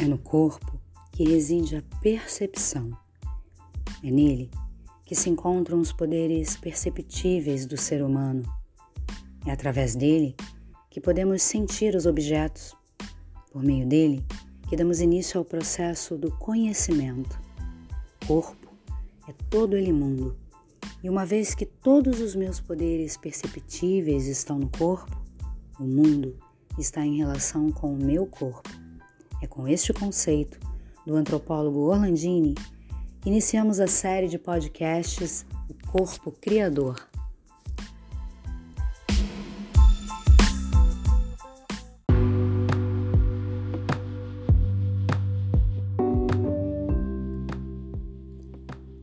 É no corpo que reside a percepção. É nele que se encontram os poderes perceptíveis do ser humano. É através dele que podemos sentir os objetos. Por meio dele que damos início ao processo do conhecimento. Corpo é todo ele mundo. E uma vez que todos os meus poderes perceptíveis estão no corpo, o mundo está em relação com o meu corpo. É com este conceito do antropólogo Orlandini que iniciamos a série de podcasts O Corpo Criador.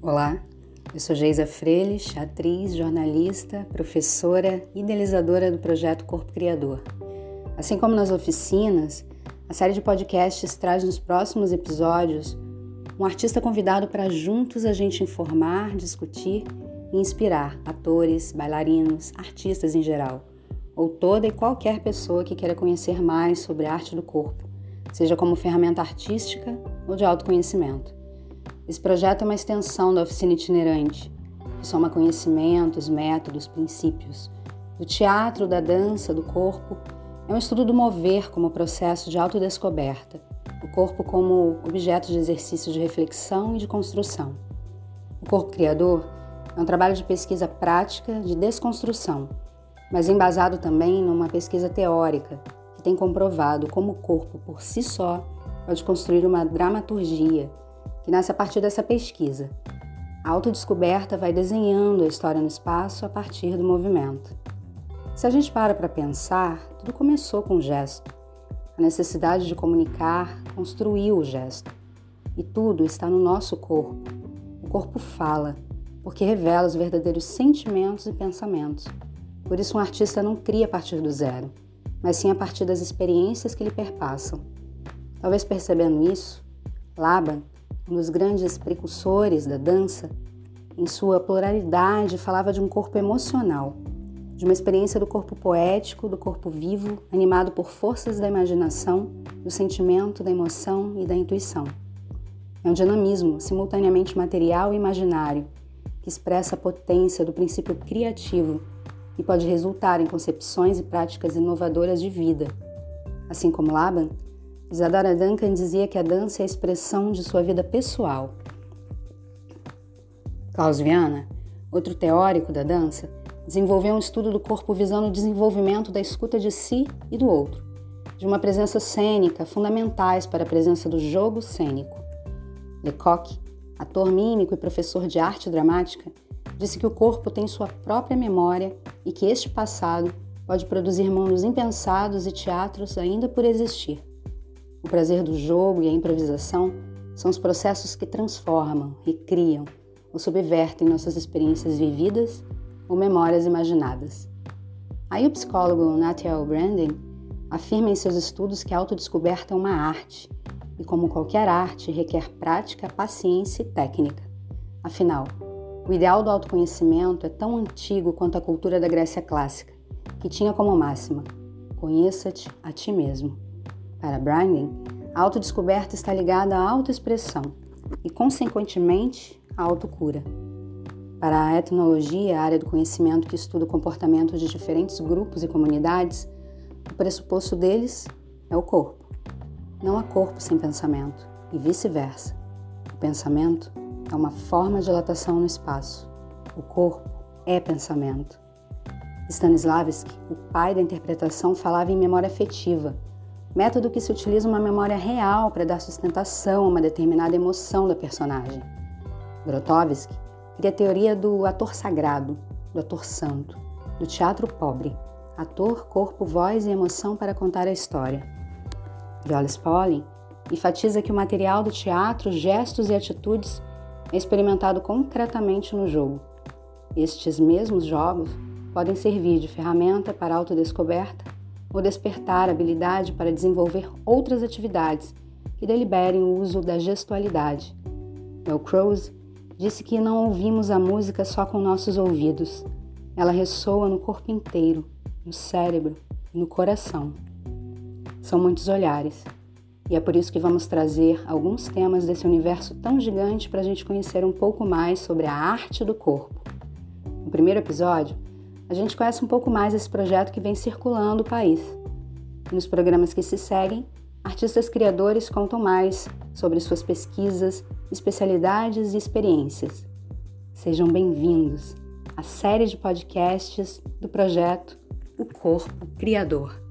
Olá, eu sou Geisa Freires, atriz, jornalista, professora idealizadora do projeto Corpo Criador. Assim como nas oficinas, a série de podcasts traz nos próximos episódios um artista convidado para juntos a gente informar, discutir e inspirar atores, bailarinos, artistas em geral, ou toda e qualquer pessoa que queira conhecer mais sobre a arte do corpo, seja como ferramenta artística ou de autoconhecimento. Esse projeto é uma extensão da oficina itinerante, que soma conhecimentos, métodos, princípios do teatro, da dança, do corpo é um estudo do mover como processo de autodescoberta, o corpo como objeto de exercício de reflexão e de construção. O corpo criador é um trabalho de pesquisa prática de desconstrução, mas embasado também numa pesquisa teórica que tem comprovado como o corpo por si só pode construir uma dramaturgia que nasce a partir dessa pesquisa. A autodescoberta vai desenhando a história no espaço a partir do movimento. Se a gente para para pensar, tudo começou com o gesto. A necessidade de comunicar construiu o gesto. E tudo está no nosso corpo. O corpo fala, porque revela os verdadeiros sentimentos e pensamentos. Por isso, um artista não cria a partir do zero, mas sim a partir das experiências que lhe perpassam. Talvez percebendo isso, Laban, um dos grandes precursores da dança, em sua pluralidade, falava de um corpo emocional de uma experiência do corpo poético, do corpo vivo, animado por forças da imaginação, do sentimento, da emoção e da intuição. É um dinamismo simultaneamente material e imaginário, que expressa a potência do princípio criativo e pode resultar em concepções e práticas inovadoras de vida. Assim como Laban, Isadora Duncan dizia que a dança é a expressão de sua vida pessoal. Klaus Viana, outro teórico da dança, desenvolveu um estudo do corpo visando o desenvolvimento da escuta de si e do outro, de uma presença cênica fundamentais para a presença do jogo cênico. Lecoq, ator mímico e professor de arte dramática, disse que o corpo tem sua própria memória e que este passado pode produzir mundos impensados e teatros ainda por existir. O prazer do jogo e a improvisação são os processos que transformam, recriam ou subvertem nossas experiências vividas ou memórias imaginadas. Aí o psicólogo Nathaniel Brandon afirma em seus estudos que a autodescoberta é uma arte e, como qualquer arte, requer prática, paciência e técnica. Afinal, o ideal do autoconhecimento é tão antigo quanto a cultura da Grécia clássica, que tinha como máxima: conheça-te a ti mesmo. Para Brandon, a autodescoberta está ligada à autoexpressão e, consequentemente, à autocura. Para a etnologia, a área do conhecimento que estuda o comportamento de diferentes grupos e comunidades, o pressuposto deles é o corpo. Não há corpo sem pensamento, e vice-versa. O pensamento é uma forma de dilatação no espaço. O corpo é pensamento. Stanislavski, o pai da interpretação, falava em memória afetiva, método que se utiliza uma memória real para dar sustentação a uma determinada emoção da personagem. Grotowski cria a teoria do ator sagrado, do ator santo, do teatro pobre, ator, corpo, voz e emoção para contar a história. Viola Spolin enfatiza que o material do teatro, gestos e atitudes é experimentado concretamente no jogo. Estes mesmos jogos podem servir de ferramenta para autodescoberta ou despertar habilidade para desenvolver outras atividades que deliberem o uso da gestualidade. Mel Croce Disse que não ouvimos a música só com nossos ouvidos. Ela ressoa no corpo inteiro, no cérebro e no coração. São muitos olhares, E é por isso que vamos trazer alguns temas desse universo tão gigante para a gente conhecer um pouco mais sobre a arte do corpo. No primeiro episódio, a gente conhece um pouco mais esse projeto que vem circulando o país. E nos programas que se seguem, artistas criadores contam mais sobre suas pesquisas, especialidades e experiências. Sejam bem-vindos à série de podcasts do projeto O Corpo Criador.